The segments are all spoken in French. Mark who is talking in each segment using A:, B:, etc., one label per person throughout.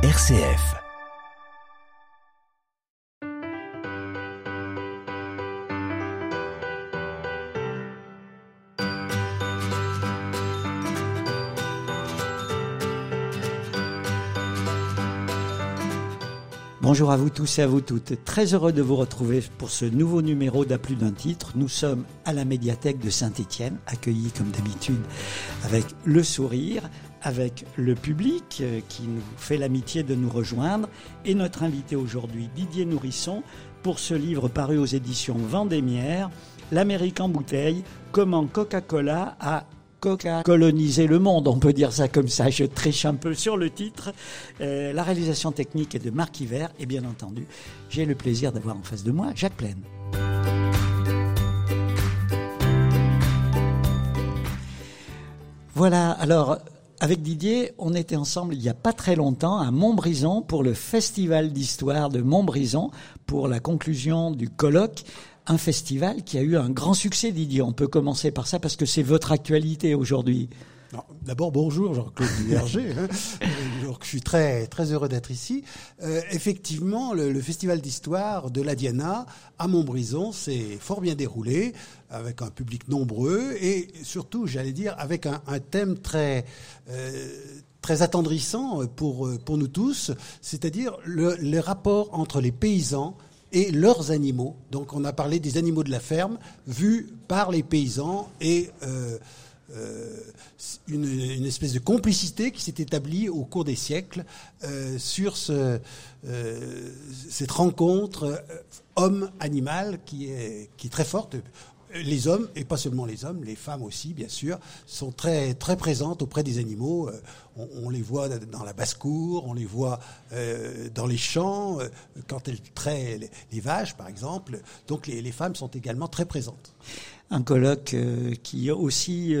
A: RCF.
B: Bonjour à vous tous et à vous toutes. Très heureux de vous retrouver pour ce nouveau numéro d'À plus d'un titre. Nous sommes à la médiathèque de Saint-Étienne, accueillis comme d'habitude avec le sourire, avec le public euh, qui nous fait l'amitié de nous rejoindre et notre invité aujourd'hui, Didier Nourisson, pour ce livre paru aux éditions Vendémiaire, L'Amérique en bouteille, comment Coca-Cola a Coca coloniser le monde, on peut dire ça comme ça. Je triche un peu sur le titre. Euh, la réalisation technique est de Marc Hiver et bien entendu, j'ai le plaisir d'avoir en face de moi Jacques Plaine. Voilà, alors avec Didier, on était ensemble il n'y a pas très longtemps à Montbrison pour le Festival d'histoire de Montbrison pour la conclusion du colloque un festival qui a eu un grand succès, Didier. On peut commencer par ça parce que c'est votre actualité aujourd'hui.
C: D'abord, bonjour Jean-Claude Duverger. Hein. je suis très très heureux d'être ici. Euh, effectivement, le, festival d'histoire de la Diana à Montbrison s'est fort bien déroulé, avec un public nombreux et surtout, j'allais dire, avec un, thème très euh, très attendrissant pour pour nous tous, c'est-à-dire le, les rapports entre les paysans et leurs animaux. Donc on a parlé des animaux de la ferme vus par les paysans et euh, une, une, espèce de complicité qui s'est établie au cours des siècles euh, sur ce, euh, cette rencontre euh, homme-animal qui est, qui est très forte les hommes, et pas seulement les hommes, les femmes aussi, bien sûr, sont très, très présentes auprès des animaux. Euh, on, les voit dans la basse-cour, on les voit euh, dans les champs, euh, quand elles traient les, vaches, par exemple. Donc les, les, femmes sont également très présentes.
B: Un colloque qui aussi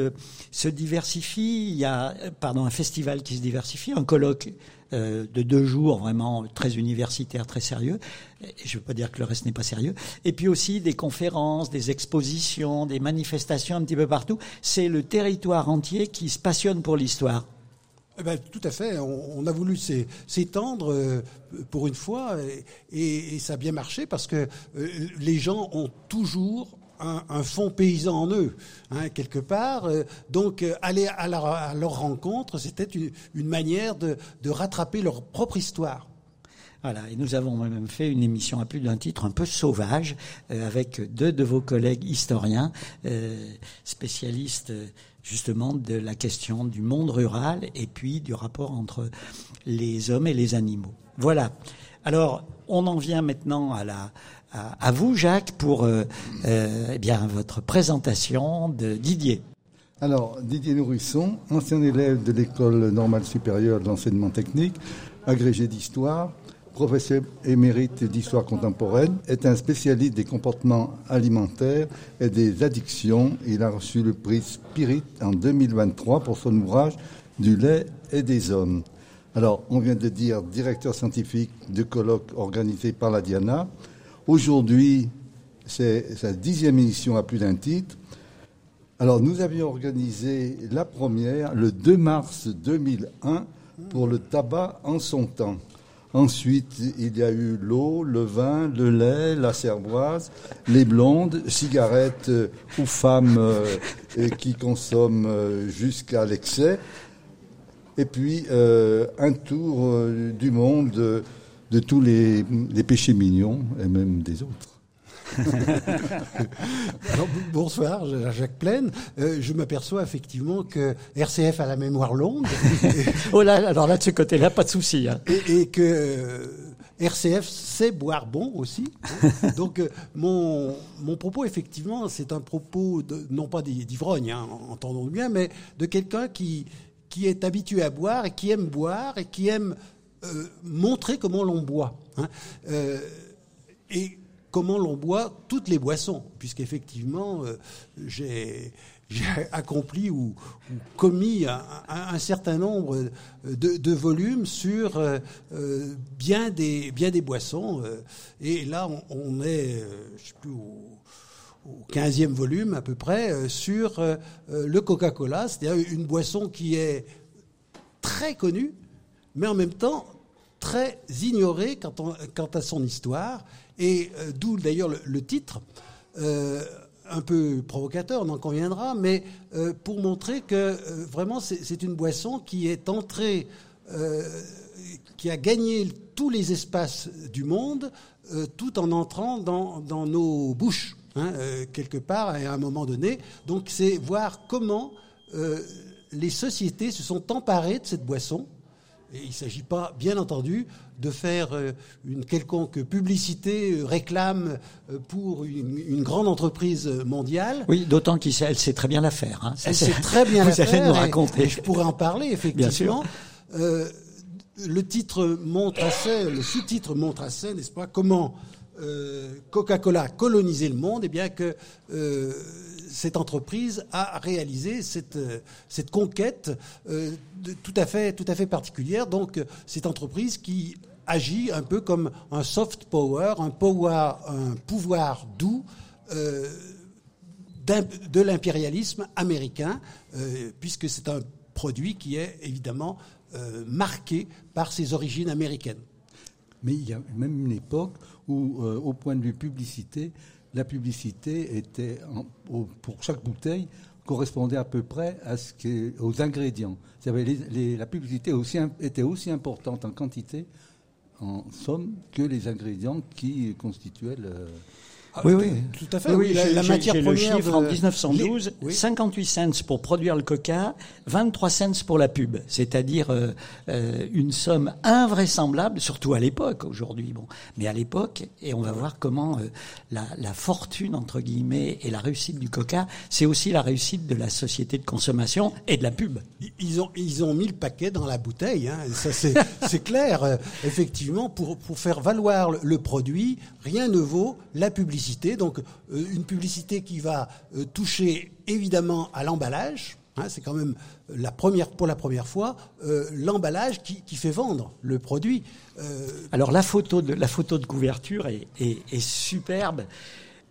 B: se diversifie. Il y a, pardon, un festival qui se diversifie, un colloque euh, de deux jours vraiment très universitaires, très sérieux. je ne veux pas dire que le reste n'est pas sérieux. Et puis aussi des conférences, des expositions, des manifestations un petit peu partout. C'est le territoire entier qui se passionne pour l'histoire.
C: Eh ben, tout à fait. On, a voulu s'étendre euh, pour une fois et, ça a bien marché parce que euh, les gens ont toujours un, un fond paysan en eux, hein, quelque part. Euh, donc, euh, aller à leur, à leur rencontre, c'était une, une, manière de, de rattraper leur propre histoire.
B: Voilà, et nous avons même fait une émission à plus d'un titre un peu sauvage euh, avec deux de vos collègues historiens, euh, spécialistes justement de la question du monde rural et puis du rapport entre les hommes et les animaux. Voilà. Alors, on en vient maintenant à la, à, vous, Jacques, pour euh, euh, eh bien votre présentation de Didier.
D: Alors, Didier Nourisson, ancien élève de l'école normale supérieure de l'enseignement technique, agrégé d'histoire, professeur émérite d'histoire contemporaine, est un spécialiste des comportements alimentaires et des addictions. Il a reçu le prix Spirit en 2023 pour son ouvrage Du lait et des hommes. Alors, on vient de dire directeur scientifique de colloque organisé par la Diana. Aujourd'hui, c'est sa dixième édition à plus d'un titre. Alors, nous avions organisé la première le 2 mars 2001 pour le tabac en son temps. Ensuite, il y a eu l'eau, le vin, le lait, la cervoise, les blondes, cigarettes euh, ou femmes euh, qui consomment euh, jusqu'à l'excès. Et puis, un tour du monde de tous les, péchés mignons et même des autres.
C: bonsoir, Jacques Plaine. Euh, je m'aperçois effectivement que RCF a la mémoire longue.
B: oh là, alors là, de ce côté-là, pas de souci. Hein.
C: Et, que euh, RCF sait boire bon aussi. Hein. Donc, euh, mon, mon propos, effectivement, c'est un propos, de, non pas d'ivrogne, hein, entendons bien, mais de quelqu'un qui, qui est habitué à boire et qui aime boire et qui aime montrer comment l'on boit. Hein. Euh, et comment l'on boit toutes les boissons, puisqu'effectivement, euh, j'ai accompli ou, commis un, certain nombre de, volumes sur bien, des, bien des boissons. et là, on, est, plus, au, au 15e volume à peu près, sur le Coca-Cola, c'est-à-dire une boisson qui est très connue, mais en même temps très ignoré quant, à son histoire, et euh, d'où d'ailleurs le, titre, euh, un peu provocateur, on en conviendra, mais euh, pour montrer que vraiment c'est une boisson qui est entrée, qui a gagné tous les espaces du monde, tout en entrant dans, dans nos bouches, hein, quelque part, à un moment donné. Donc c'est voir comment les sociétés se sont emparées de cette boisson et il ne s'agit pas, bien entendu, de faire euh, une quelconque publicité, euh, réclame euh, pour une, grande entreprise mondiale.
B: Oui, d'autant qu'elle sait très bien la faire. Hein.
C: Elle sait très bien
B: la
C: faire.
B: nous raconter.
C: je pourrais en parler, effectivement. Euh, le titre montre assez, le sous-titre montre assez, n'est-ce pas, comment euh, Coca-Cola a colonisé le monde, et eh bien que euh, cette entreprise a réalisé cette, euh, cette conquête euh, tout, à fait, tout à fait particulière. Donc, cette entreprise qui agit un peu comme un soft power, un, power, un pouvoir doux euh, de l'impérialisme américain, puisque c'est un produit qui est évidemment marqué par ses origines américaines.
D: Mais il y a même une époque où, au point de vue publicité, la publicité était, pour chaque bouteille, correspondait à peu près aux ingrédients. la publicité était aussi importante en quantité, en somme, que les ingrédients qui constituaient le,
B: oui, oui.
C: Tout à fait. Oui, la, matière première.
B: Le chiffre en 1912, 58 cents pour produire le coca, 23 cents pour la pub. C'est-à-dire euh, euh, une somme invraisemblable, surtout à l'époque, aujourd'hui. Bon, mais à l'époque, et on va voir comment euh, la, la, fortune, entre guillemets, et la réussite du coca, c'est aussi la réussite de la société de consommation et de la pub.
C: Ils ont, ils ont mis le paquet dans la bouteille, hein. ça c'est clair. Effectivement, pour, pour faire valoir le produit, rien ne vaut la publicité donc euh, une publicité qui va euh, toucher évidemment à l'emballage. Hein, c'est quand même la première, pour la première fois euh, l'emballage qui, fait vendre le produit.
B: Alors la photo de, la photo de couverture est, superbe.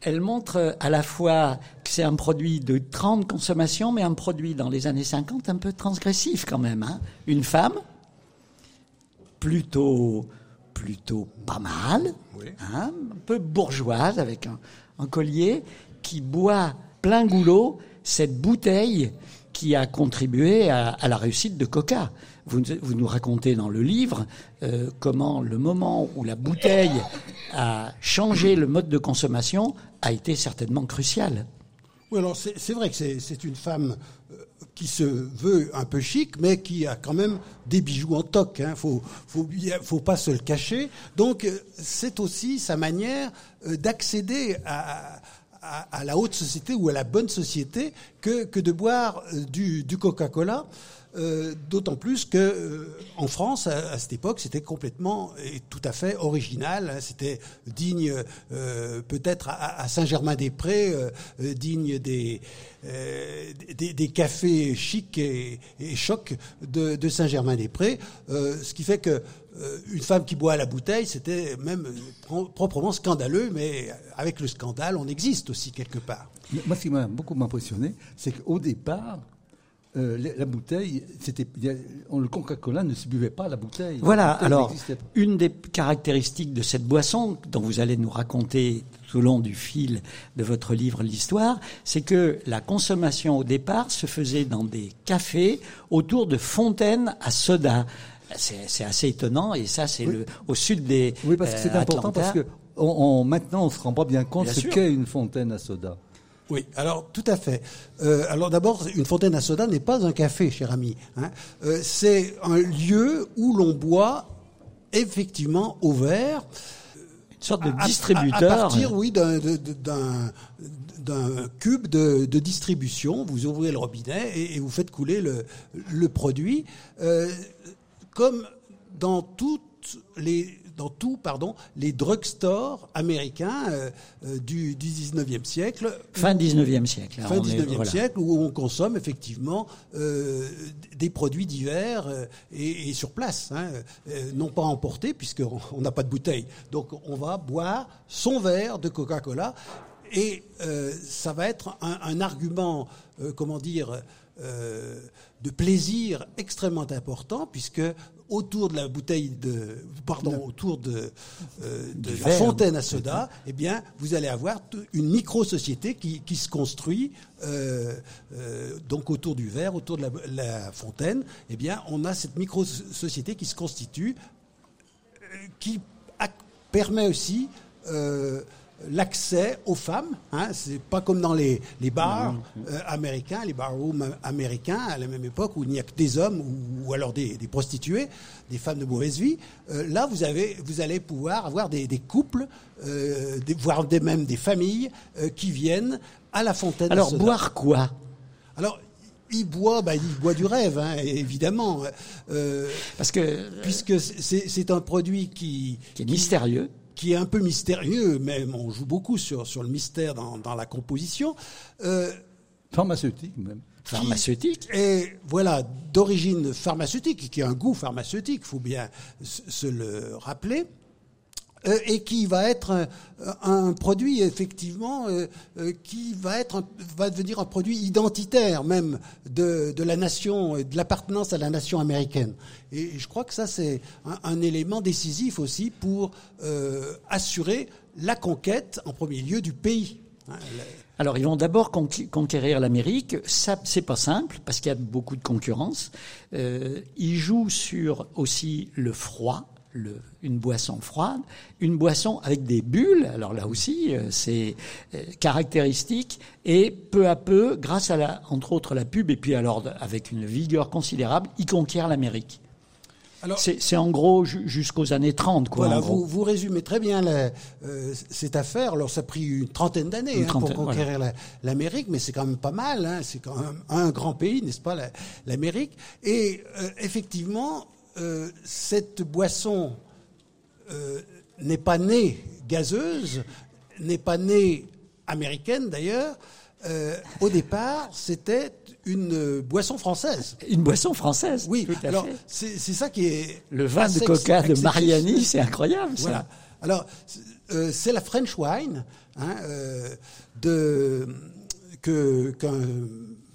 B: Elle montre à la fois que c'est un produit de 30 consommation, mais un produit dans les années 50 un peu transgressif quand même. Hein. Une femme, plutôt plutôt pas mal, hein, un peu bourgeoise avec un, collier, qui boit plein goulot cette bouteille qui a contribué à, la réussite de Coca. Vous, vous, nous racontez dans le livre euh, comment le moment où la bouteille a changé le mode de consommation a été certainement crucial.
C: Oui, alors c'est vrai que c'est une femme euh, qui se veut un peu chic, mais qui a quand même des bijoux en toc. Hein. Faut, faut, faut pas se le cacher. Donc euh, c'est aussi sa manière euh, d'accéder à, à, la haute société ou à la bonne société que, que de boire du, du Coca-Cola. Euh, d'autant plus que euh, en France, à, cette époque, c'était complètement et tout à fait original. Hein. c'était digne, euh, peut-être à, Saint-Germain-des-Prés, digne des, des, cafés chics et, et chocs de, Saint-Germain-des-Prés. ce qui fait que une femme qui boit à la bouteille, c'était même proprement scandaleux, mais avec le scandale, on existe aussi quelque part.
D: Moi, ce qui m'a beaucoup impressionné, c'est qu'au départ, euh, la bouteille, c'était, le Coca-Cola ne se buvait pas à la bouteille.
B: Voilà. alors, une des caractéristiques de cette boisson, dont vous allez nous raconter tout au long du fil de votre livre l'histoire, c'est que la consommation au départ se faisait dans des cafés autour de fontaines à soda. C'est assez étonnant et ça c'est le au sud des.
D: Oui, parce que c'est euh, important parce que on, maintenant on se rend pas bien compte ce qu'est une fontaine à soda.
C: Oui, alors tout à fait. Euh, alors d'abord, une fontaine à soda n'est pas un café, cher ami. Hein. Euh, c'est un lieu où l'on boit effectivement au verre.
B: Une sorte de distributeur.
C: À, partir, oui, d'un cube de, distribution. Vous ouvrez le robinet et, vous faites couler le, le produit. Euh, comme dans toutes les dans tout, pardon, les drugstores américains euh, euh, du, du 19e siècle.
B: Fin 19e siècle.
C: fin 19e siècle, où on consomme effectivement euh, des produits divers et, et, sur place, hein, non pas emportés, puisqu'on n'a pas de bouteille. Donc on va boire son verre de Coca-Cola et ça va être un, un argument, comment dire, de plaisir extrêmement important, puisque autour de la bouteille de, pardon, autour de, euh, de la
B: verre,
C: fontaine à soda, eh bien, vous allez avoir une micro-société qui, qui se construit euh, euh, donc autour du verre, autour de la, la fontaine. Eh bien, on a cette micro-société qui se constitue, qui permet aussi l'accès aux femmes. Hein, c'est pas comme dans les, les bars euh, américains, les barrooms américains à la même époque où il n'y a que des hommes ou, ou alors des, des prostituées, des femmes de mauvaise vie. Euh, là, vous avez, vous allez pouvoir avoir des, des couples, euh, des, voire des, même des familles euh, qui viennent à la fontaine.
B: Alors, boire quoi?
C: Alors, il boit, bah, il boit du rêve, hein, évidemment, euh,
B: Parce que
C: puisque c'est c'est un produit qui
B: qui est mystérieux.
C: Qui est un peu mystérieux, même on joue beaucoup sur, sur le mystère dans, dans la composition, euh,
D: Pharmaceutique même.
B: pharmaceutique.
C: et voilà, d'origine pharmaceutique, qui a un goût pharmaceutique, il faut bien se se le rappeler, euh, et qui va être un, produit effectivement euh, euh, qui va être va devenir un produit identitaire même de, de la nation, de l'appartenance à la nation américaine. Et je crois que ça c'est un, un élément décisif aussi pour euh, assurer la conquête en premier lieu du pays.
B: Alors, ils vont d'abord conquérir l'Amérique. Ça, c'est pas simple parce qu'il y a beaucoup de concurrence. Euh, ils jouent sur aussi le froid, le, une boisson froide, une boisson avec des bulles. Alors là aussi, euh, c'est euh, caractéristique. Et peu à peu, grâce à la, entre autres la pub, et puis alors avec une vigueur considérable, ils conquièrent l'Amérique. C'est en gros ju- jusqu'aux années 30, quoi.
C: Voilà, vous, vous résumez très bien la- euh, cette affaire. Alors, ça a pris une trentaine d'années hein, pour conquérir la- l'Amérique, mais c'est quand même pas mal. Hein, c'est quand même un grand pays, n'est-ce pas, la- l'Amérique Et euh, effectivement, euh, cette boisson euh, n'est pas née gazeuse, n'est pas née américaine d'ailleurs. Euh, au départ, c'était une boisson française.
B: Une boisson française.
C: Oui,
B: tout à
C: alors c'est ça qui est.
B: Le vin de coca de Mariani, c'est incroyable, ça.
C: Voilà. Alors, c'est- la French wine hein, de que qu'un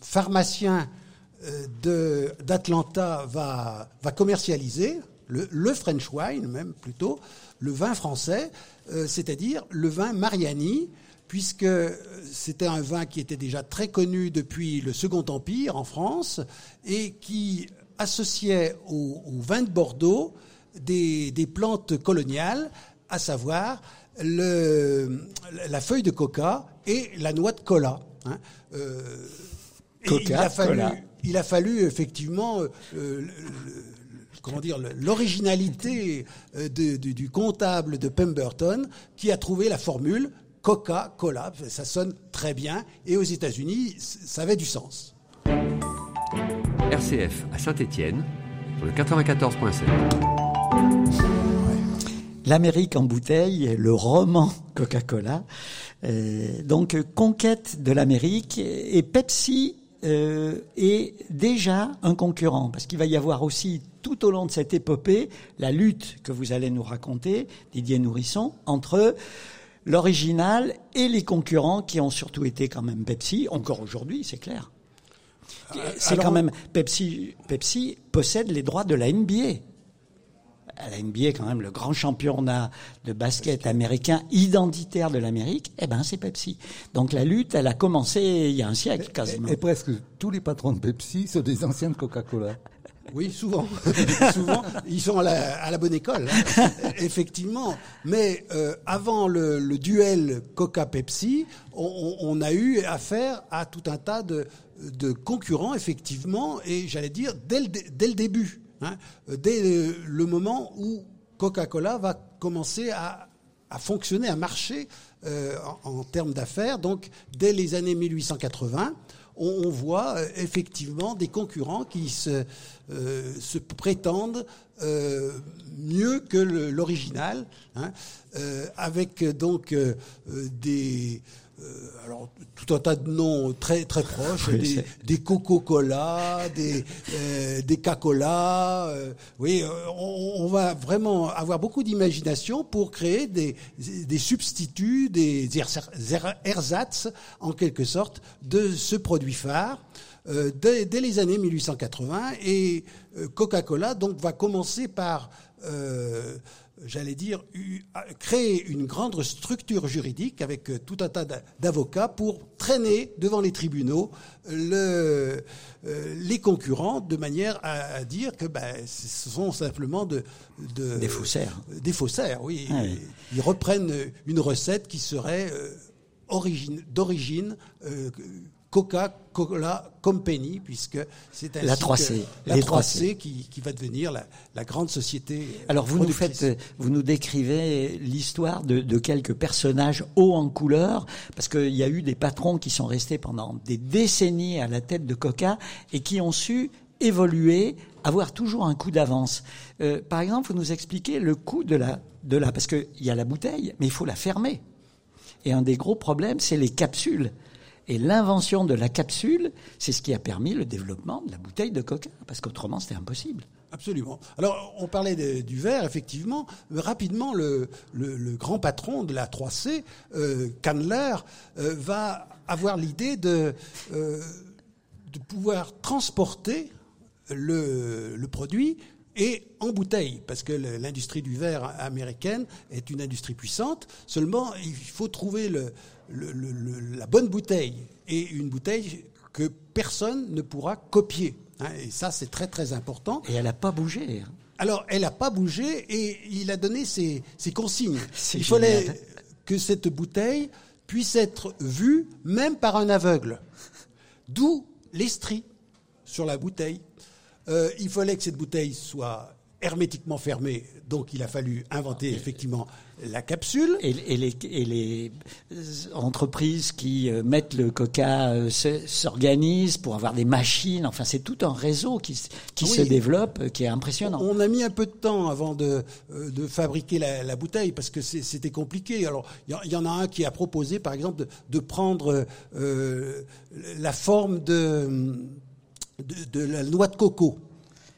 C: pharmacien d'Atlanta va va commercialiser le, le French wine même plutôt le vin français, euh, c'est-à-dire le vin Mariani puisque euh, c'était un vin qui était déjà très connu depuis le Second Empire en France et qui associait au, au vin de Bordeaux des, des plantes coloniales, à savoir le, la feuille de coca et la noix de cola. hein. Euh, et
B: Coca,
C: il a fallu,
B: cola.
C: Il a fallu effectivement euh, le- le- comment dire l'originalité euh, de- du, du comptable de Pemberton qui a trouvé la formule Coca-Cola. Ça sonne très bien et aux États-Unis, ça avait du sens.
A: RCF à Saint-Étienne, sur le 94.7.
B: L'Amérique en bouteille, le roman Coca-Cola. Euh, donc, euh, conquête de l'Amérique et Pepsi euh, est déjà un concurrent parce qu'il va y avoir aussi tout au long de cette épopée la lutte que vous allez nous raconter, Didier Nourisson, entre l'original et les concurrents qui ont surtout été quand même Pepsi, encore aujourd'hui, c'est clair. C'est
C: alors-
B: quand même Pepsi. Pepsi possède les droits de la NBA. À la NBA, quand même, le grand championnat de basket américain identitaire de l'Amérique, eh ben, c'est Pepsi. Donc la lutte, elle a commencé il y a un siècle quasiment.
D: Et presque tous les patrons de Pepsi sont des anciens de Coca-Cola.
C: Oui, souvent. souvent, ils sont à la, à la bonne école, hein. effectivement. Mais euh, avant le, le duel Coca-Pepsi, on, a eu affaire à tout un tas de, de concurrents, effectivement, et j'allais dire dès le, dé- dès le début, hein, dès le, moment où Coca-Cola va commencer à, fonctionner, à marcher euh, en, termes d'affaires. Donc, dès les années 1880, on, voit euh, effectivement des concurrents qui se, euh, prétendent mieux que l'original, hein, avec donc des alors tout un tas de noms très très proches,
B: Oui,
C: des, des Coca-Cola, des euh, des Cacola. euh, oui, euh, on, on va vraiment avoir beaucoup d'imagination pour créer des des substituts, des ersatz en quelque sorte de ce produit phare. Euh, dès, dès les années 1880 et euh, Coca-Cola donc va commencer par euh, j'allais dire, créer une grande structure juridique avec tout un tas d'a- d'avocats pour traîner devant les tribunaux le, euh, les concurrents de manière à, à dire que ben, ce sont simplement de, de-
B: Des faussaires.
C: Des faussaires, oui.
B: Ouais.
C: Ils reprennent une recette qui serait euh, origine- d'origine euh, Coca-Cola Company, puisque c'est
B: La
C: que
B: 3C,
C: la
B: les
C: 3C qui, qui va devenir la, la grande société.
B: Alors vous nous faites, vous nous décrivez l'histoire de, de quelques personnages hauts en couleur, parce qu'il y a eu des patrons qui sont restés pendant des décennies à la tête de Coca et qui ont su évoluer, avoir toujours un coup d'avance. Euh, par exemple, vous nous expliquez le coût de la, de la, parce qu'il y a la bouteille, mais il faut la fermer. Et un des gros problèmes, c'est les capsules. Et l'invention de la capsule, c'est ce qui a permis le développement de la bouteille de Coca, parce qu'autrement c'était impossible.
C: Absolument. Alors, on parlait du verre, effectivement. Mais rapidement, le, grand patron de la 3C, euh, Candler, euh, va avoir l'idée de, euh, pouvoir transporter le produit et en bouteille, parce que l'industrie du verre américaine est une industrie puissante. Seulement, il faut trouver le, le- le- le- la bonne bouteille et une bouteille que personne ne pourra copier. hein. et ça, c'est très très important.
B: Et elle n'a pas bougé. hein.
C: Alors, elle n'a pas bougé et il a donné ses, ses consignes. Il fallait que cette bouteille puisse être vue même par un aveugle. D'où l'estrie sur la bouteille. Euh, il fallait que cette bouteille soit hermétiquement fermée, donc il a fallu inventer effectivement la capsule.
B: Et, et les, et les euh, entreprises qui euh, mettent le coca euh, se- s'organisent pour avoir des machines. Enfin, c'est tout un réseau qui, s- qui
C: Oui.
B: se développe, qui est impressionnant.
C: On a mis un peu de temps avant de, de fabriquer la, la bouteille parce que c'était compliqué. Alors, il y, en- il y en a un qui a proposé, par exemple, de, de prendre euh, la forme de, de, de la noix de coco.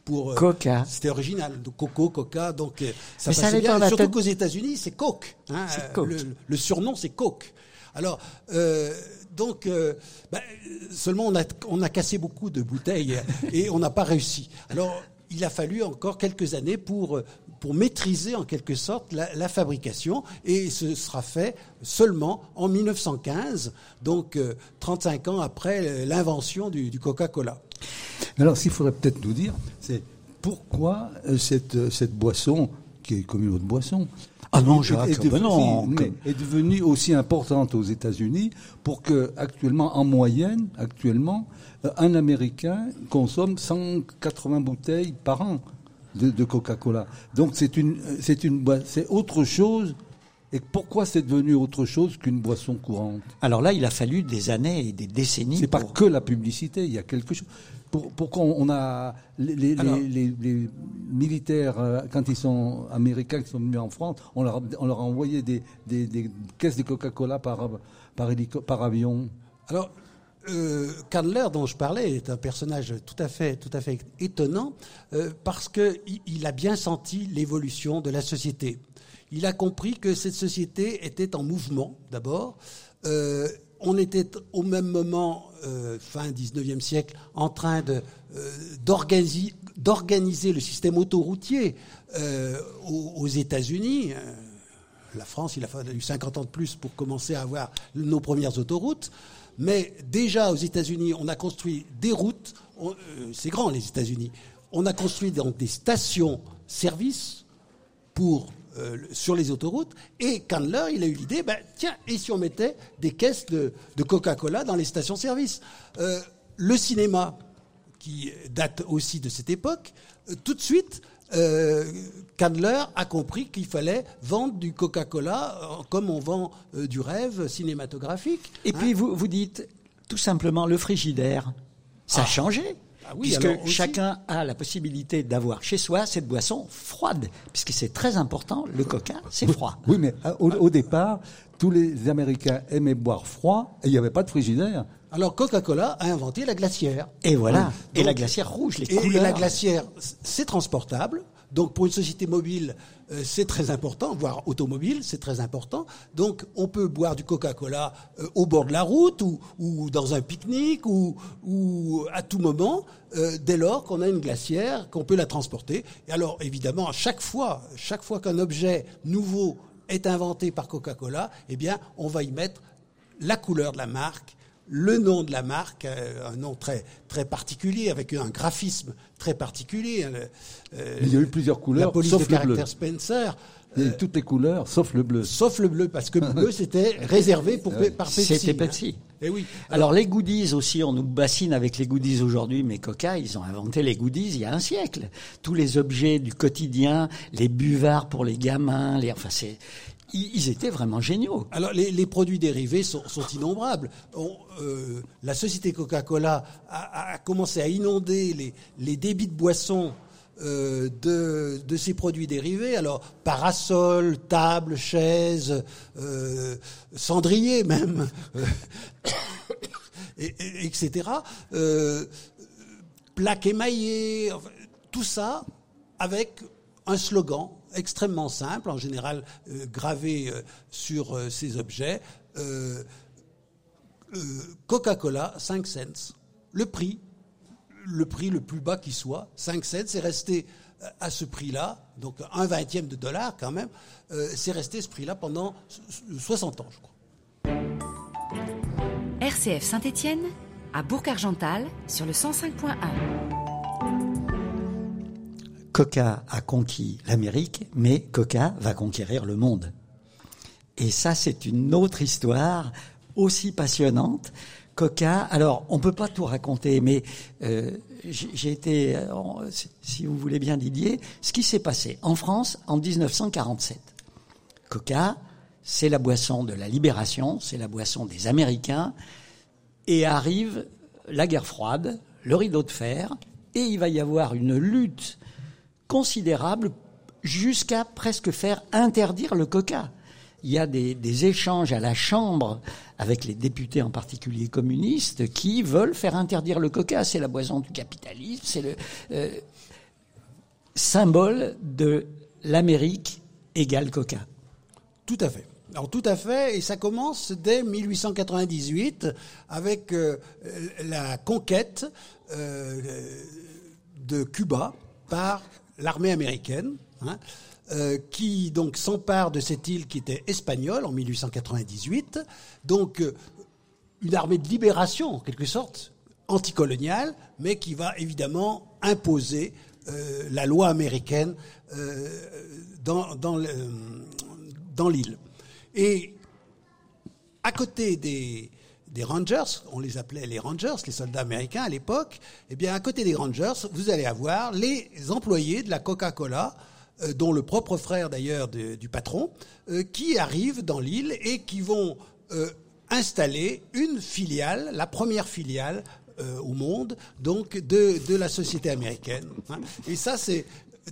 C: Pour, euh,
B: Coca.
C: C'était original, de coco, coca, donc euh, ça
B: Mais ça
C: passait bien.
B: la
C: Surtout
B: tête-
C: qu'aux États-Unis, c'est Coke. hein,
B: C'est
C: euh,
B: Coke.
C: Le, le surnom, c'est Coke. Alors, euh, donc, euh, bah, seulement on a, on a cassé beaucoup de bouteilles et on n'a pas réussi. Alors, il a fallu encore quelques années pour, pour maîtriser en quelque sorte la, la fabrication et ce sera fait seulement en 1915, donc euh, 35 ans après l'invention du, du Coca-Cola.
D: Alors, ce qu'il faudrait peut-être nous dire, c'est pourquoi euh, cette, euh, cette boisson, qui est comme une autre boisson,
B: Ah non,
D: est-
B: Jacques,
D: est, devenue-
B: ben non,
D: mais
B: comme-
D: est devenue aussi importante aux États-Unis pour que, actuellement, en moyenne, actuellement, euh, un Américain consomme 180 bouteilles par an de, de Coca-Cola. Donc, c'est une, c'est une, c'est autre chose. Et pourquoi c'est devenu autre chose qu'une boisson courante?
B: Alors là, il a fallu des années et des décennies.
D: c'est pas
B: pour-
D: que la publicité, il y a quelque chose. Pour, pourquoi on a les, les-
C: Alors-
D: les- les- les militaires euh, quand ils sont américains qui sont venus en France, on leur, a- on leur a envoyé des, des- des caisses de Coca-Cola par par, hélico- par avion.
C: Alors, euh, Candler, dont je parlais, est un personnage tout à fait, tout à fait étonnant euh, parce que il, il a bien senti l'évolution de la société. Il a compris que cette société était en mouvement, d'abord. Euh, on était au même moment, euh, fin 19e siècle, en train euh, d'organiser, le système autoroutier aux, États-Unis. La France, il a fallu 50 ans de plus pour commencer à avoir nos premières autoroutes. Mais déjà aux États-Unis, on a construit des routes. c'est grand les États-Unis. On a construit des stations-service pour euh, sur les autoroutes. Et Candler, il a eu l'idée, ben, tiens, et si on mettait des caisses de, de Coca-Cola dans les stations-service? Euh, Le cinéma, qui date aussi de cette époque, euh, tout de suite, euh, Candler a compris qu'il fallait vendre du Coca-Cola euh, comme on vend euh, du rêve cinématographique.
B: Et
C: Hein
B: puis vous, vous dites tout simplement le frigidaire. Ça a changé.
C: Ah oui,
B: puisque
C: aussi-
B: chacun a la possibilité d'avoir chez soi cette boisson froide, puisque c'est très important. Le coca, c'est froid.
D: Oui, mais euh, au, au départ, tous les Américains aimaient boire froid et il n'y avait pas de frigidaire.
C: Alors Coca-Cola a inventé la glacière.
B: Et voilà. et
C: Donc-
B: la glacière rouge, les
C: Et, et la glacière, c'est transportable. Donc pour une société mobile, c'est très important, voire automobile, c'est très important. Donc on peut boire du Coca-Cola euh, au bord de la route ou, ou dans un pique-nique ou, ou, à tout moment, euh, dès lors qu'on a une glacière, qu'on peut la transporter. Et alors évidemment, à chaque fois, chaque fois qu'un objet nouveau est inventé par Coca-Cola, eh bien on va y mettre la couleur de la marque, le nom de la marque, euh, un nom très très particulier avec un graphisme très particulier. hein,
D: euh, Il y a eu plusieurs couleurs,
C: la police
D: sauf
C: de
D: le bleu.
C: caractère Spencer.
D: Il y a eu toutes les couleurs, sauf le bleu.
C: Sauf le bleu, parce que le bleu, c'était réservé pour, par Pepsi.
B: C'était
C: hein.
B: Pepsi.
C: Eh oui.
B: Alors les goodies aussi, on nous bassine avec les goodies aujourd'hui, mais Coca, ils ont inventé les goodies il y a un siècle. Tous les objets du quotidien, les buvards pour les gamins, les, enfin c'est, ils, étaient vraiment géniaux.
C: Alors, les, produits dérivés sont, innombrables. Euh, la société Coca-Cola a, commencé à inonder les, les débits de boissons euh, de, de ces produits dérivés. Alors, parasol, table, chaise, euh, cendrier même, et- et- etc. Plaques émaillées, tout ça avec un slogan extrêmement simple, en général euh, gravé euh, sur euh, ces objets. Coca-Cola, 5 cents. Le prix, le prix le plus bas qui soit, 5 cents, c'est resté à ce prix-là, donc un vingtième de dollar quand même, c'est resté ce prix-là pendant so- 60 ans, je crois.
E: RCF Saint-Étienne, à Bourg-Argental, sur le 105.1.
B: Coca a conquis l'Amérique, mais Coca va conquérir le monde. Et ça, c'est une autre histoire aussi passionnante. Coca, alors on peut pas tout raconter, mais euh, j'ai été, euh, si vous voulez bien Didier, ce qui s'est passé en France en 1947. Coca, c'est la boisson de la libération, c'est la boisson des Américains, et arrive la guerre froide, le rideau de fer, et il va y avoir une lutte considérable jusqu'à presque faire interdire le coca. Il y a des, échanges à la Chambre avec les députés en particulier communistes qui veulent faire interdire le coca. C'est la boisson du capitalisme, c'est le euh, symbole de l'Amérique égale coca.
C: Tout à fait. Alors tout à fait, et ça commence dès 1898 avec euh, la conquête euh, de Cuba par l'armée américaine, hein, euh, qui donc s'empare de cette île qui était espagnole en 1898. Donc euh, une armée de libération en quelque sorte anticoloniale, mais qui va évidemment imposer euh, la loi américaine dans, dans dans l'île. Et à côté des, des Rangers, on les appelait les Rangers, les soldats américains à l'époque, eh bien, à côté des Rangers, vous allez avoir les employés de la Coca-Cola, euh, dont le propre frère d'ailleurs du patron, euh, qui arrivent dans l'île et qui vont euh, installer une filiale, la première filiale au monde, donc de, de la société américaine. hein. Et ça, c'est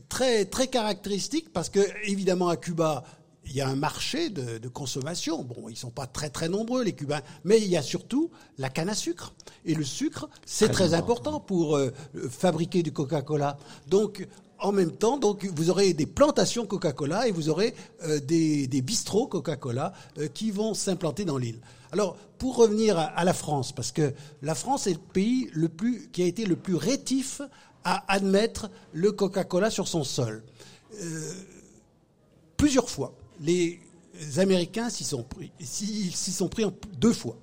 C: très très caractéristique parce que évidemment à Cuba il y a un marché de, de consommation. Bon, ils sont pas très très nombreux les Cubains, mais il y a surtout la canne à sucre. Et le sucre, c'est très, important pour euh, fabriquer du Coca-Cola. Donc en même temps, donc vous aurez des plantations Coca-Cola et vous aurez euh, des, des bistrots Coca-Cola euh, qui vont s'implanter dans l'île. Alors, pour revenir à, à la France, parce que la France est le pays le plus, qui a été le plus rétif à admettre le Coca-Cola sur son sol. Euh, plusieurs fois. Les Américains s'y sont sont pris deux fois.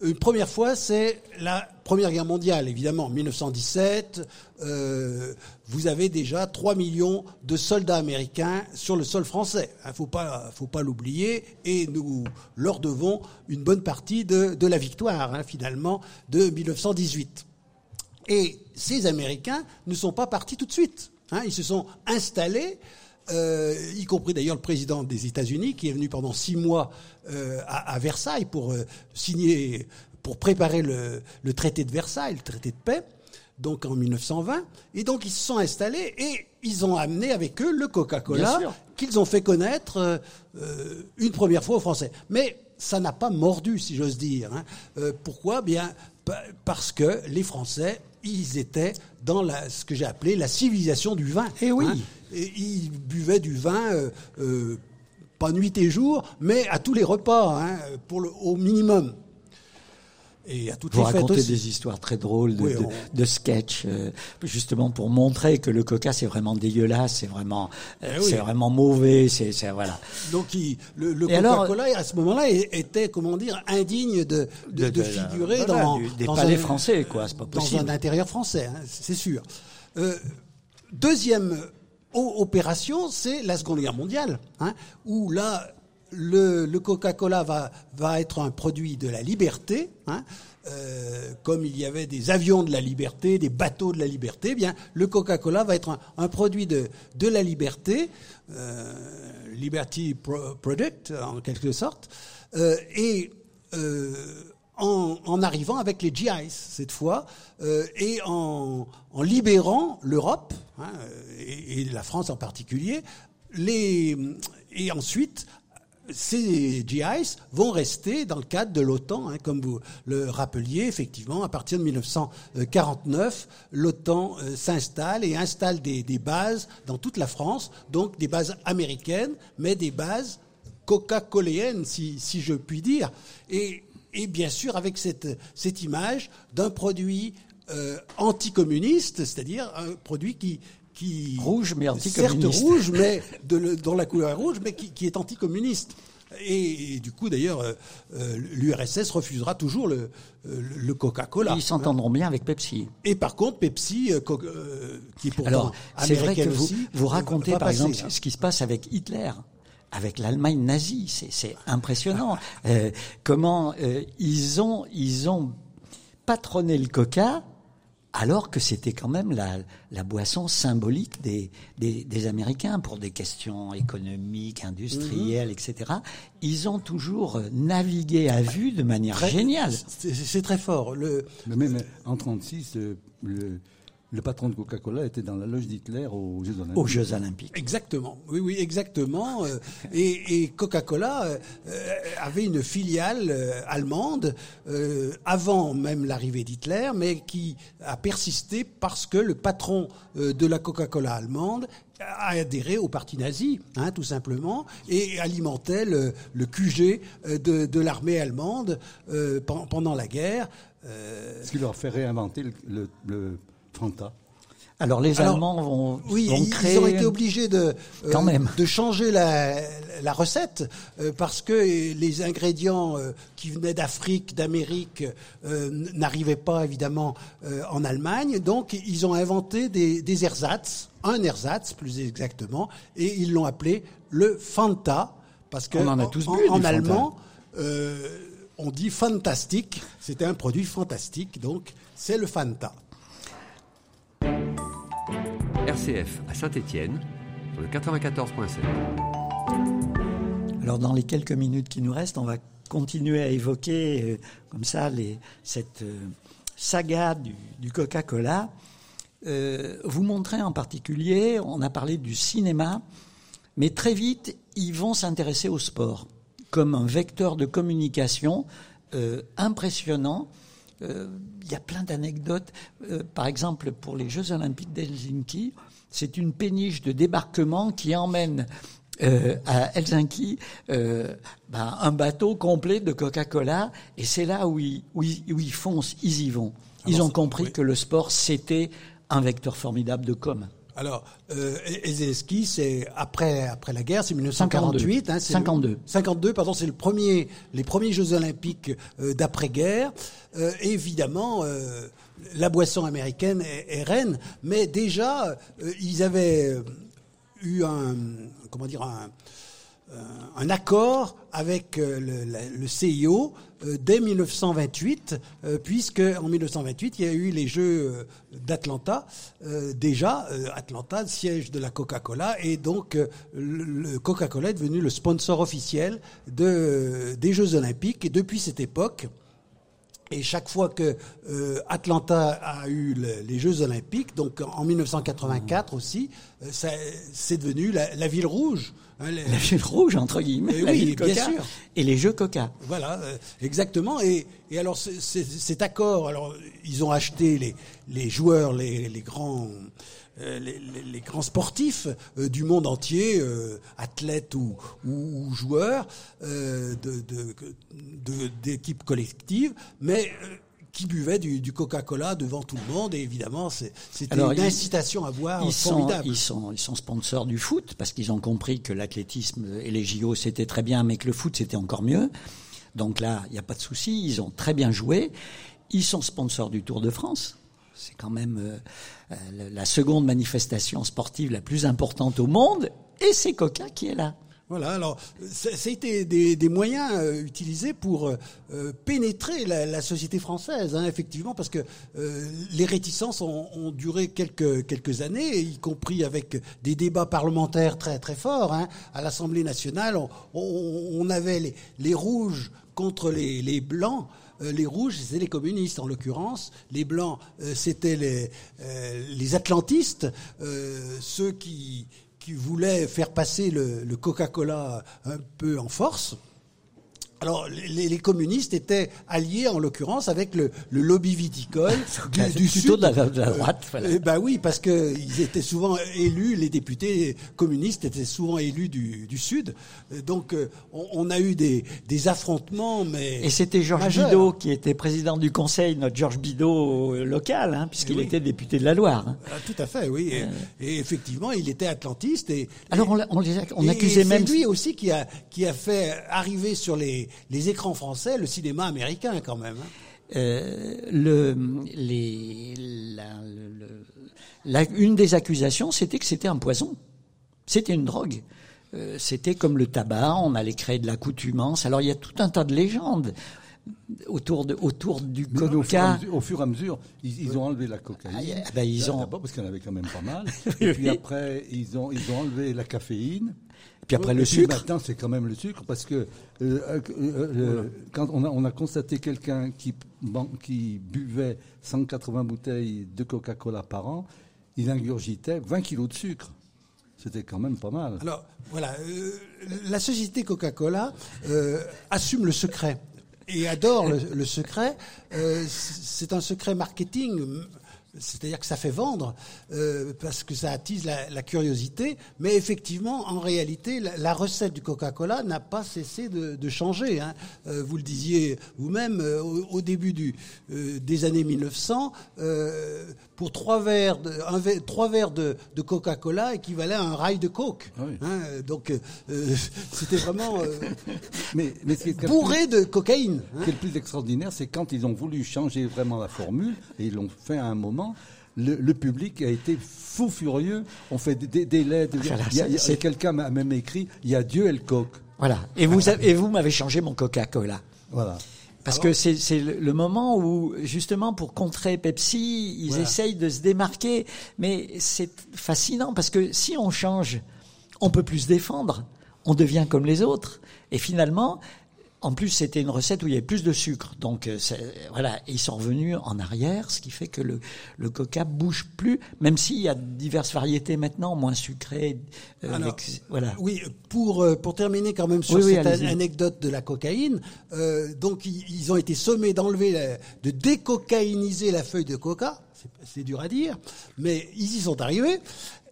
C: Une première fois, c'est la Première Guerre mondiale, évidemment, en 1917. euh, vous avez déjà 3 millions de soldats américains sur le sol français. Il ne faut pas, faut pas l'oublier. Et nous leur devons une bonne partie de, de la victoire, hein, finalement, de 1918. Et ces Américains ne sont pas partis tout de suite. hein. ils se sont installés, euh, y compris d'ailleurs le président des États-Unis, qui est venu pendant six mois euh, à, à Versailles pour euh, signer, pour préparer le, le traité de Versailles, le traité de paix, donc en 1920. Et donc ils se sont installés et ils ont amené avec eux le Coca-Cola qu'ils ont fait connaître euh, une première fois aux Français. Mais ça n'a pas mordu, si j'ose dire. hein. Euh, pourquoi? Bien pa- parce que les Français ils étaient dans la, ce que j'ai appelé la civilisation du vin.
B: Eh oui.
C: Hein. Et ils buvaient du vin. euh, euh, pas nuit et jour, mais à tous les repas, hein, pour le, au minimum. Et à toutes
B: Vous
C: les fêtes
B: racontez
C: aussi.
B: des histoires très drôles de,
C: Oui,
B: de,
C: on-
B: de sketchs, euh, justement pour montrer que le coca c'est vraiment dégueulasse, c'est vraiment, euh,
C: Eh oui.
B: c'est vraiment mauvais, c'est, c'est voilà.
C: Donc il- le, le
B: alors-
C: Coca-Cola à ce moment-là était comment dire indigne de, de,
B: De-
C: figurer
B: voilà,
C: dans
B: du- des
C: dans
B: palais
C: un-
B: français, quoi, c'est pas
C: dans
B: possible.
C: un intérieur français, hein, c'est sûr. Euh, deuxième opération, c'est la Seconde Guerre mondiale, hein, où là le, Coca-Cola va être un produit de la liberté. Hein, euh, comme il y avait des avions de la liberté, des bateaux de la liberté, eh bien le Coca-Cola va être un, produit de, la liberté, euh, Liberty Pro- Product en quelque sorte, euh, et en, arrivant avec les GIs cette fois, et en, libérant l'Europe, hein, et, la France en particulier, et ensuite ces GIs vont rester dans le cadre de l'OTAN, hein, comme vous le rappeliez, effectivement, à partir de 1949, l'OTAN euh, s'installe et installe des, des bases dans toute la France, donc des bases américaines, mais des bases coca-coléennes, si, si je puis dire. Et, et bien sûr, avec cette, cette image d'un produit euh, anticommuniste, c'est-à-dire un produit qui, qui
B: Rouge, mais
C: certes rouge, mais de le- dont la couleur est rouge, mais qui, qui est anticommuniste. Et, et du coup, d'ailleurs, euh, euh, l'URSS refusera toujours le, euh, le Coca-Cola.
B: Ils s'entendront bien avec Pepsi.
C: Et par contre, Pepsi, euh, euh, qui est pourtant
B: Alors, c'est vrai que vous, vous racontez par
C: passer,
B: exemple
C: hein.
B: ce qui se passe avec Hitler, avec l'Allemagne nazie. C'est, impressionnant. Euh, comment euh, ils ont ils ont patronné le Coca alors que c'était quand même la, la boisson symbolique des, des, des Américains pour des questions économiques, industrielles, etc. Ils ont toujours euh, navigué à vue de manière
C: Très-
B: géniale.
C: C'est très fort. Le,
D: Mais même en 1936, le, le patron de Coca-Cola était dans la loge d'Hitler aux Jeux Olympiques.
B: Aux Jeux Olympiques.
C: Exactement, oui, oui, exactement. euh, et et Coca-Cola euh, euh, avait une filiale euh, allemande euh, avant même l'arrivée d'Hitler, mais qui a persisté parce que le patron euh, de la Coca-Cola allemande a adhéré au parti nazi, hein, tout simplement, et alimentait le, le QG de, de l'armée allemande euh, pen- pendant la guerre. Euh,
D: Ce qui leur fait réinventer le, le, le Fanta.
B: Alors les
C: Alors,
B: Allemands vont,
C: Oui,
B: vont
C: ils,
B: créer
C: ils ont été obligés de euh,
B: Quand même.
C: de changer la, la recette euh, parce que les ingrédients euh, qui venaient d'Afrique, d'Amérique euh, n'arrivaient pas évidemment euh, en Allemagne. Donc ils ont inventé des, des ersatz, un ersatz plus exactement, et ils l'ont appelé le Fanta parce que
B: On en a tous
C: en,
B: bu,
C: en allemand euh, on dit fantastique. C'était un produit fantastique, donc c'est le Fanta.
A: RCF à Saint-Étienne, sur le 94.7.
B: Alors dans les quelques minutes qui nous restent, on va continuer à évoquer euh, comme ça cette euh, saga du, Coca-Cola. Euh, vous montrer en particulier, on a parlé du cinéma, mais très vite, ils vont s'intéresser au sport comme un vecteur de communication impressionnant. Euh, Il y a plein d'anecdotes. Euh, par exemple, pour les Jeux Olympiques d'Helsinki, c'est une péniche de débarquement qui emmène euh, à Helsinki euh, ben, un bateau complet de Coca-Cola et c'est là où ils, où, ils, où ils foncent, ils y vont. Ils
C: Alors,
B: ont compris
C: oui.
B: que le sport, c'était un vecteur formidable de com.
C: Alors, euh, Helsinki, c'est après après la guerre, c'est 1948. Hein, c'est
B: 52.
C: Le, 52, pardon, c'est le premier, les premiers Jeux Olympiques euh, d'après-guerre. Euh, évidemment, euh, la boisson américaine est, est reine, mais déjà, euh, ils avaient euh, eu un, comment dire, un, un accord avec le, la- le CIO dès 1928, euh, puisque en 1928 il y a eu les Jeux euh, d'Atlanta. Euh, déjà, euh, Atlanta, siège de la Coca-Cola, et donc euh, Coca-Cola est devenu le sponsor officiel de, des Jeux Olympiques. Et depuis cette époque, et chaque fois que euh, Atlanta a eu le- les Jeux Olympiques, donc en 1984 aussi, euh, c'est devenu la ville rouge.
B: La ville rouge, entre guillemets,
C: Eh
B: la
C: oui,
B: ville
C: bien sûr.
B: et les jeux Coca.
C: Voilà, euh, exactement. Et, et alors cet accord, alors ils ont acheté les, les joueurs, les, les grands, euh, les, les- les grands sportifs euh, du monde entier, euh, athlètes ou, ou, ou joueurs euh, de, de, de- d'équipes collectives, mais euh, qui buvaient du, du Coca-Cola devant tout le monde. Et évidemment, c'est- c'était une
B: ils-
C: incitation à boire
B: Ils sont,
C: formidable.
B: ils, sont, ils sont sponsors du foot parce qu'ils ont compris que l'athlétisme et les JO c'était très bien, mais que le foot c'était encore mieux. Donc là, il n'y a pas de souci, ils ont très bien joué. Ils sont sponsors du Tour de France. C'est quand même euh, euh, la seconde manifestation sportive la plus importante au monde, et c'est Coca qui est là.
C: Voilà, alors ça, ça a été des, des moyens euh, utilisés pour euh, euh, pénétrer la, société française, hein, effectivement, parce que les réticences ont, duré quelques années, y compris avec des débats parlementaires très très forts. Hein. À l'Assemblée nationale, on, avait les, rouges contre les, blancs. Les rouges, c'était les communistes en l'occurrence. Les blancs, c'était les, atlantistes, ceux qui, qui voulaient faire passer le, le Coca-Cola un peu en force. Alors, les, les communistes étaient alliés, en l'occurrence, avec le, le lobby viticole du, du
B: Plutôt
C: Sud.
B: de la, de la droite. voilà.
C: Eh ben oui, parce que ils étaient souvent élus, les députés communistes étaient souvent élus du, du Sud. Euh, Donc, euh, on, on a eu des, des affrontements, mais
B: Et c'était Georges. Bidault qui était président du conseil, notre Georges Bidault euh, local, hein, puisqu'il
C: Eh oui.
B: était député de la Loire. hein.
C: Ah, tout à fait, oui. Et, et effectivement, il était atlantiste. Et,
B: Alors on, on, les on
C: et-
B: accusait même
C: C'est lui aussi qui a, qui a fait arriver sur les, les écrans français le cinéma américain, quand même. hein.
B: Euh, le, les, la, le- le- la- une des accusations, c'était que c'était un poison. C'était une drogue. Euh, c'était comme le tabac, on allait créer de l'accoutumance. Alors il y a tout un tas de légendes autour, de, autour du
D: Mais au, fur et à
B: coca.
D: mesure, au fur et à mesure, ils, ils ont enlevé la cocaïne.
B: Ah, ben, ils ont-
D: D'abord parce qu'il y en avait quand même pas mal.
B: Oui,
D: et puis après, ils ont, ils ont enlevé la caféine.
B: Puis après
D: Et
B: le
D: puis
B: sucre.
D: Maintenant, c'est quand même le sucre parce que euh, euh, euh, quand on a, on a constaté quelqu'un qui, buvait 180 bouteilles de Coca-Cola par an, il ingurgitait 20 kilos de sucre. C'était quand même pas mal.
C: Alors, voilà, euh, la société Coca-Cola euh, assume le secret et adore le, le secret. Euh, c'est un secret marketing. C'est-à-dire que ça fait vendre euh, parce que ça attise la, la curiosité, mais effectivement, en réalité, la, la recette du Coca-Cola n'a pas cessé de, de changer. hein. Euh, vous le disiez vous-même euh, au, au début du, des années 1900, euh, pour trois verres, de, un verre- trois verres de, de Coca-Cola équivalait à un rail de coke.
D: Oui.
C: Hein, donc, c'était vraiment
D: Mais,
C: bourré de cocaïne. hein.
D: Ce qui est le plus extraordinaire, c'est quand ils ont voulu changer vraiment la formule, et ils l'ont fait à un moment, le, le public a été fou furieux. On fait des, des, des laits. des-
B: Voilà,
D: il y a- il y a-
B: c'est-
D: Quelqu'un m'a même écrit il y a Dieu et le coq.
B: Voilà. Et vous, avez- et vous m'avez changé mon Coca-Cola.
D: Voilà.
B: Parce que c'est le le moment où, justement, pour contrer Pepsi, ils
C: Voilà.
B: essayent de se démarquer. Mais c'est fascinant parce que si on change, on peut plus se défendre. On devient comme les autres. Et finalement, en plus, c'était une recette où il y avait plus de sucre. Donc, euh, voilà. Ils sont revenus en arrière, ce qui fait que le, le coca bouge plus, même s'il y a diverses variétés maintenant, moins sucrées. euh,
C: Alors,
B: avec- voilà.
C: Oui, pour, euh, pour terminer quand même sur
B: Oui, oui,
C: cette anecdote de la cocaïne, euh, donc ils, ils ont été sommés d'enlever, la- de décocaïniser la feuille de coca, c'est- c'est dur à dire, mais ils y sont arrivés,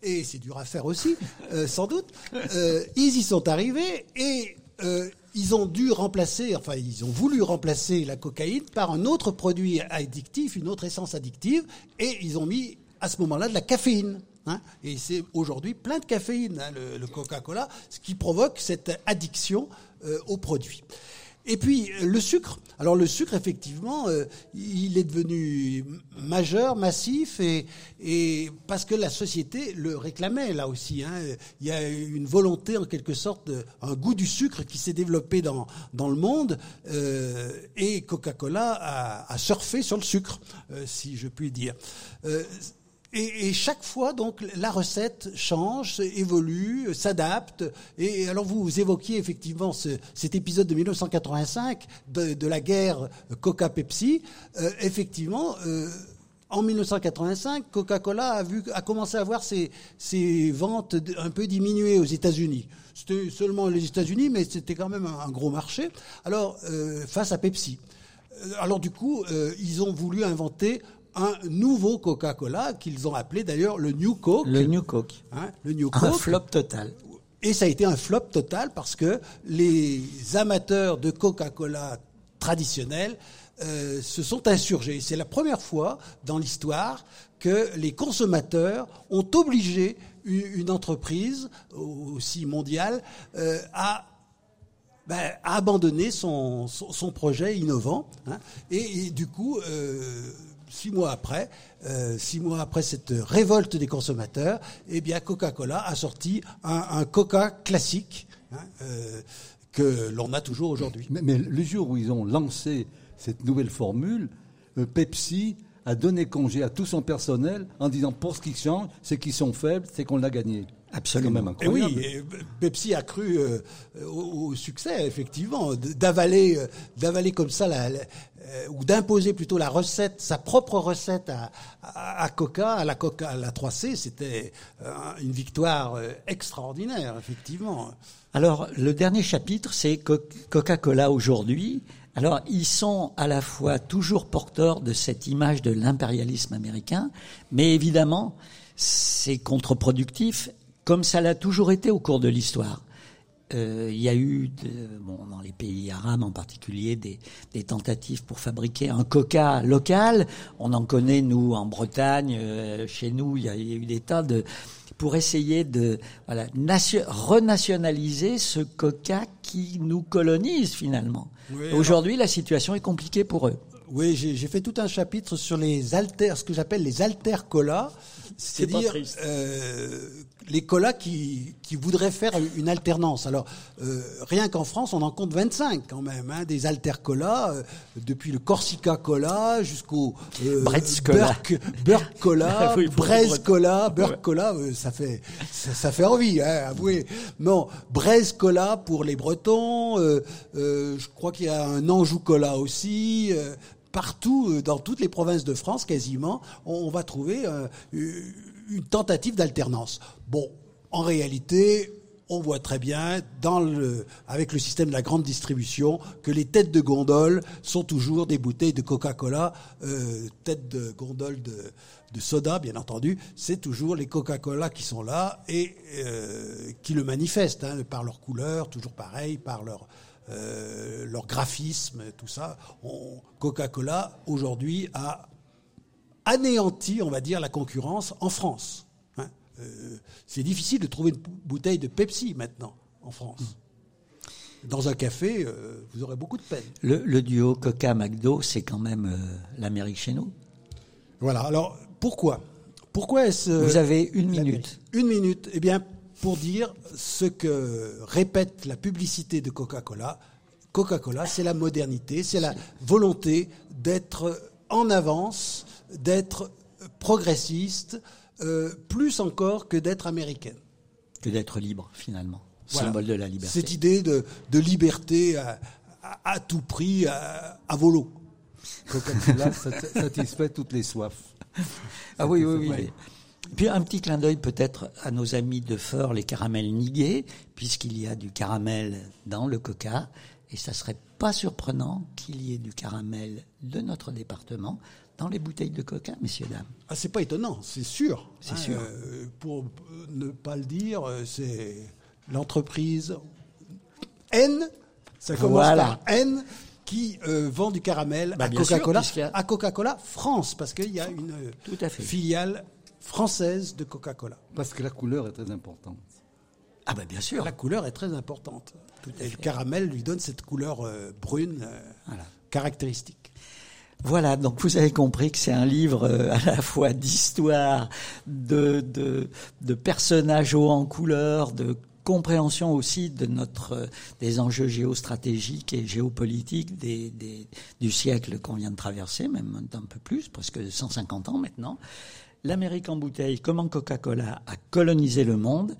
C: et c'est dur à faire aussi, euh, sans doute, Euh, ils y sont arrivés, et euh, ils ont dû remplacer, enfin ils ont voulu remplacer la cocaïne par un autre produit addictif, une autre essence addictive, et ils ont mis à ce moment-là de la caféine. hein. et c'est aujourd'hui plein de caféine, hein, le, Coca-Cola, ce qui provoque cette addiction euh, au produit. Et puis euh, le sucre. Alors le sucre, effectivement, euh, il est devenu majeur, massif, et, et parce que la société le réclamait là aussi. hein. Il y a une volonté, en quelque sorte, de- un goût du sucre qui s'est développé dans dans le monde, euh, et Coca-Cola a, a surfé sur le sucre, euh, si je puis dire. Et, et chaque fois, donc, la recette change, évolue, s'adapte. Et alors, vous évoquiez effectivement ce- cet épisode de 1985 de, de la guerre Coca-Pepsi. Euh, effectivement, euh, en 1985, Coca-Cola a, vu, a commencé à voir ses, ses ventes un peu diminuer aux États-Unis. C'était seulement les États-Unis, mais c'était quand même un, un gros marché. Alors, euh, face à Pepsi. Euh, Alors du coup, euh, ils ont voulu inventer un nouveau Coca-Cola qu'ils ont appelé d'ailleurs le New Coke.
B: Le New Coke.
C: Hein, le New
B: Un
C: Coke.
B: flop total.
C: Et ça a été un flop total parce que les amateurs de Coca-Cola traditionnels euh, se sont insurgés. C'est la première fois dans l'histoire que les consommateurs ont obligé une, une entreprise aussi mondiale euh, à ben, a abandonné son, son, son projet innovant. hein. et, et du coup, euh, six mois après, euh, six mois après cette révolte des consommateurs, eh bien Coca-Cola a sorti un, Coca classique hein, euh, que l'on a toujours aujourd'hui.
D: Mais, mais le jour où ils ont lancé cette nouvelle formule, euh, Pepsi a donné congé à tout son personnel en disant pour ce qui change, c'est qu'ils sont faibles, c'est qu'on l'a gagné.
B: Absolument.
D: Quand même
C: Et oui, et Pepsi a cru euh, au, au succès, effectivement, d'avaler, euh, d'avaler comme ça, la, la- euh, ou d'imposer plutôt la recette, sa propre recette à, à, à Coca, à la Coca, à la 3C. C'était euh, une victoire euh, extraordinaire, effectivement.
B: Alors, le dernier chapitre, c'est Co- Coca-Cola aujourd'hui. Alors, ils sont à la fois toujours porteurs de cette image de l'impérialisme américain, mais évidemment, c'est contre-productif, comme ça l'a toujours été au cours de l'histoire. Euh, il y a eu, de- bon, dans les pays arabes en particulier, des, des tentatives pour fabriquer un coca local. On en connaît, nous, en Bretagne, euh, chez nous, il y, a, il y a eu des tas de pour essayer de voilà, nation- renationaliser ce coca qui nous colonise finalement.
C: Oui,
B: Aujourd'hui, la situation est compliquée pour eux.
C: Oui, j'ai j'ai fait tout un chapitre sur les alter, ce que j'appelle les alter colas,
B: C'est pas
C: c'est-à-dire euh, les colas qui, qui voudraient faire une alternance. Alors, euh, rien qu'en France, on en compte 25 quand même, hein, des alter colas, euh, depuis le Corsica Cola jusqu'au euh. Burke, Burke Cola,
B: Oui,
C: Braise Cola, Burke Cola, euh, ça fait ça, ça fait envie, hein, avouez. Non, Braise Cola pour les Bretons, euh, euh, je crois qu'il y a un Anjou Cola aussi. euh, partout, euh, dans toutes les provinces de France, quasiment, on, on va trouver euh, une tentative d'alternance. Bon, en réalité, on voit très bien, avec le système de la grande distribution, que les têtes de gondole sont toujours des bouteilles de Coca-Cola, euh, têtes de gondole de, soda, bien entendu. C'est toujours les Coca-Cola qui sont là et euh, qui le manifestent hein, par leur couleur, toujours pareil, par leur euh, leur graphisme, tout ça. Coca-Cola aujourd'hui a anéanti, on va dire, la concurrence en France. hein. Euh, c'est difficile de trouver une bou- bouteille de Pepsi maintenant en France. Dans un café, euh, vous aurez beaucoup de peine.
B: Le, le duo Coca-McDo, c'est quand même euh, l'Amérique chez nous.
C: Voilà. Alors pourquoi? Pourquoi est-ce
B: Vous avez une minute?
C: Une minute. Eh bien, pour dire ce que répète la publicité de Coca-Cola. Coca-Cola, c'est la modernité, c'est la volonté d'être en avance, d'être progressiste, euh, plus encore que d'être américaine.
B: que d'être libre finalement,
C: Voilà.
B: symbole de la liberté.
C: Cette idée de, de liberté à, à- à tout prix, à, à volo.
D: Coca-Cola sat- satisfait toutes les soifs.
B: Ah oui, oui, oui.
C: Ouais.
B: Puis un petit clin d'œil peut-être à nos amis de Feur, les caramels Niguet, puisqu'il y a du caramel dans le coca, et ça serait pas surprenant qu'il y ait du caramel de notre département dans les bouteilles de coca, messieurs, dames.
C: Ah, c'est pas étonnant, c'est sûr.
B: C'est sûr.
C: euh, pour ne pas le dire, euh, c'est l'entreprise N, ça commence
B: Voilà.
C: par N, qui euh, vend du caramel
B: Bah,
C: à Coca-Cola, à Coca-Cola France, parce qu'il y a une
B: Tout à fait.
C: filiale française de Coca-Cola.
D: Parce que la couleur est très importante.
B: Ah ben bien sûr.
C: La couleur est très importante. Et le caramel lui donne cette couleur euh, brune euh, caractéristique.
B: Voilà, donc vous avez compris que c'est un livre euh, à la fois d'histoire, de, de, de personnages hauts en couleur, de compréhension aussi de notre euh, des enjeux géostratégiques et géopolitiques des, des, du siècle qu'on vient de traverser, même un peu plus, presque 150 ans maintenant. L'Amérique en bouteille, comment Coca-Cola a colonisé le monde,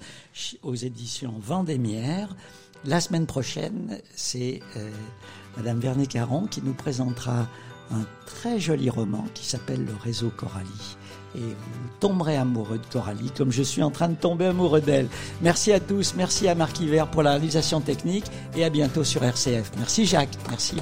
B: aux éditions Vendémiaire. La semaine prochaine, c'est euh, Madame Vernet-Caron qui nous présentera un très joli roman qui s'appelle Le réseau Coralie. Et vous tomberez amoureux de Coralie comme je suis en train de tomber amoureux d'elle. Merci à tous, merci à Marc Hiver pour la réalisation technique et à bientôt sur RCF. Merci Jacques, merci.